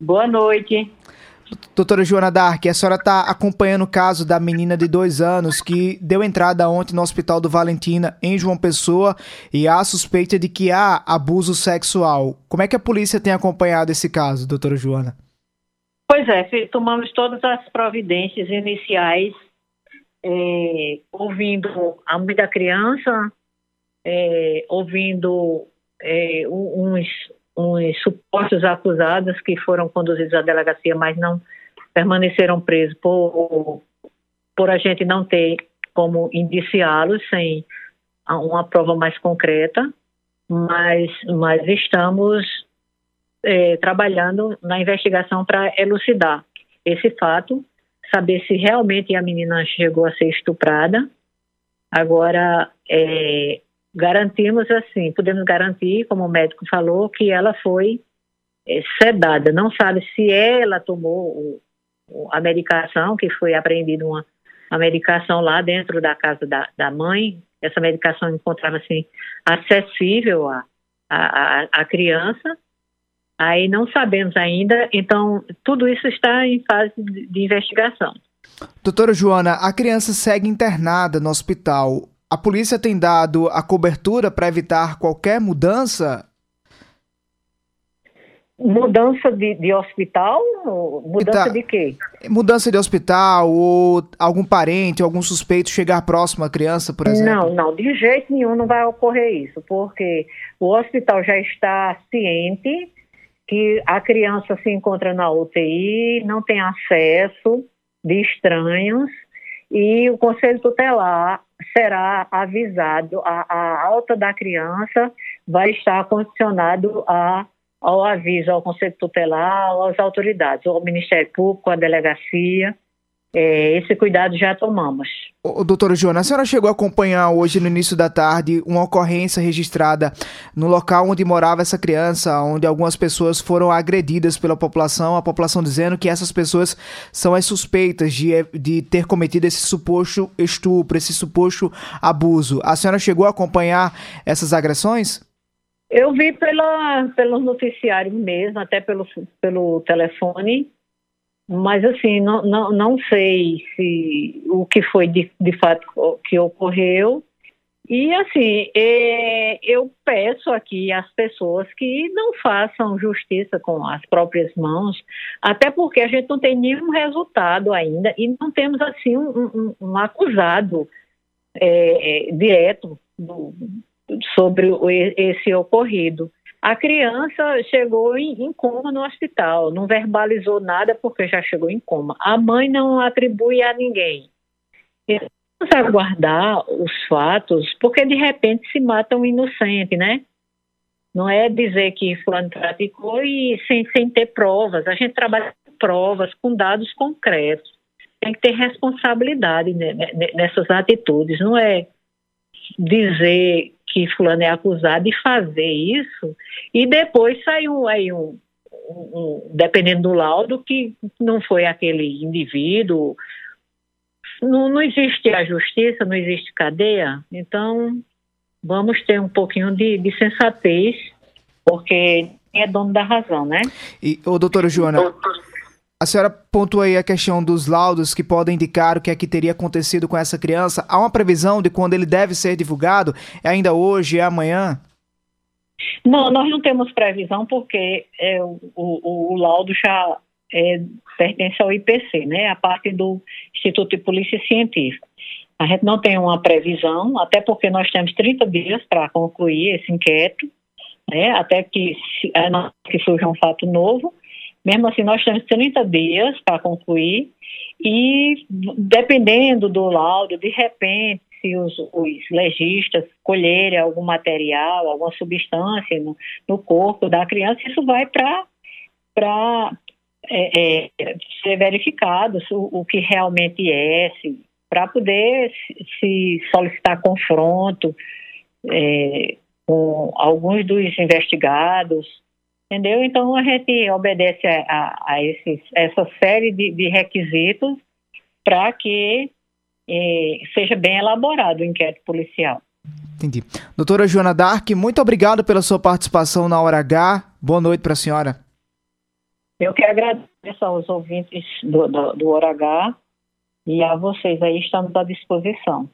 Boa noite. Doutora Joana Dark, a senhora está acompanhando o caso da menina de dois anos que deu entrada ontem no Hospital do Valentina, em João Pessoa, e há suspeita de que há abuso sexual. Como é que a polícia tem acompanhado esse caso, doutora Joana? Pois é, tomamos todas as providências iniciais, é, ouvindo a mãe da criança, é, ouvindo é, uns, uns supostos acusados que foram conduzidos à delegacia, mas não permaneceram presos por, por a gente não ter como indiciá-los sem uma prova mais concreta, mas, mas estamos é, trabalhando na investigação para elucidar esse fato, saber se realmente a menina chegou a ser estuprada. Agora, é, garantimos assim, podemos garantir, como o médico falou, que ela foi é, sedada. Não sabe se ela tomou o, a medicação, que foi apreendida uma, medicação lá dentro da casa da, da mãe. Essa medicação encontrava-se acessível à, à, criança. Aí não sabemos ainda, então tudo isso está em fase de, de investigação. Doutora Joana, a criança segue internada no hospital. A polícia tem dado a cobertura para evitar qualquer mudança? Mudança de, de hospital? Mudança tá, de quê? Mudança de hospital ou algum parente, algum suspeito chegar próximo à criança, por exemplo? Não, não, de jeito nenhum não vai ocorrer isso, porque o hospital já está ciente que a criança se encontra na UTI, não tem acesso de estranhos e o Conselho Tutelar será avisado, a, a alta da criança vai estar condicionado a, ao aviso ao Conselho Tutelar, às autoridades, ao Ministério Público, à delegacia. É, esse cuidado já tomamos. O, doutora Joana, a senhora chegou a acompanhar hoje, no início da tarde, uma ocorrência registrada no local onde morava essa criança, onde algumas pessoas foram agredidas pela população, a população dizendo que essas pessoas são as suspeitas de, de ter cometido esse suposto estupro, esse suposto abuso. A senhora chegou a acompanhar essas agressões? Eu vi pela, pelo noticiário mesmo, até pelo, pelo telefone, mas assim, não, não, não sei se o que foi de, de fato que ocorreu. E assim, é, eu peço aqui às pessoas que não façam justiça com as próprias mãos, até porque a gente não tem nenhum resultado ainda e não temos assim um, um, um acusado é, direto do, sobre esse ocorrido. A criança chegou em, em, coma no hospital, não verbalizou nada porque já chegou em coma. A mãe não atribui a ninguém. Vamos aguardar os fatos, porque de repente se mata um inocente, né? Não é dizer que fulano praticou e sem, sem ter provas. A gente trabalha com provas, com dados concretos. Tem que ter responsabilidade nessas atitudes. Não é dizer que fulano é acusado de fazer isso e depois saiu aí um, um, um, dependendo do laudo que não foi aquele indivíduo. Não, não existe a justiça não existe cadeia então vamos ter um pouquinho de, de sensatez porque é dono da razão né? E o doutora Joana Doutor a senhora pontua aí a questão dos laudos que podem indicar o que é que teria acontecido com essa criança. Há uma previsão de quando ele deve ser divulgado? É ainda hoje? É amanhã? Não, nós não temos previsão porque é, o, o, o, laudo já é, pertence ao IPC, né? A parte do Instituto de Polícia Científica. A gente não tem uma previsão, até porque nós temos 30 dias para concluir esse inquérito, né? Até que, que surja um fato novo. Mesmo assim, nós temos 30 dias para concluir e, dependendo do laudo, de repente, se os, os legistas colherem algum material, alguma substância no, no corpo da criança, isso vai para é, é, ser verificado o, o, que realmente é, para poder se, se, solicitar confronto é, com alguns dos investigados, entendeu? Então a gente obedece a, a esses, essa série de, de requisitos para que eh, seja bem elaborado o inquérito policial. Entendi. Doutora Joana Dark, muito obrigado pela sua participação na Hora H. Boa noite para a senhora. Eu que agradeço aos ouvintes do, do, do Hora H e a vocês aí estamos à disposição.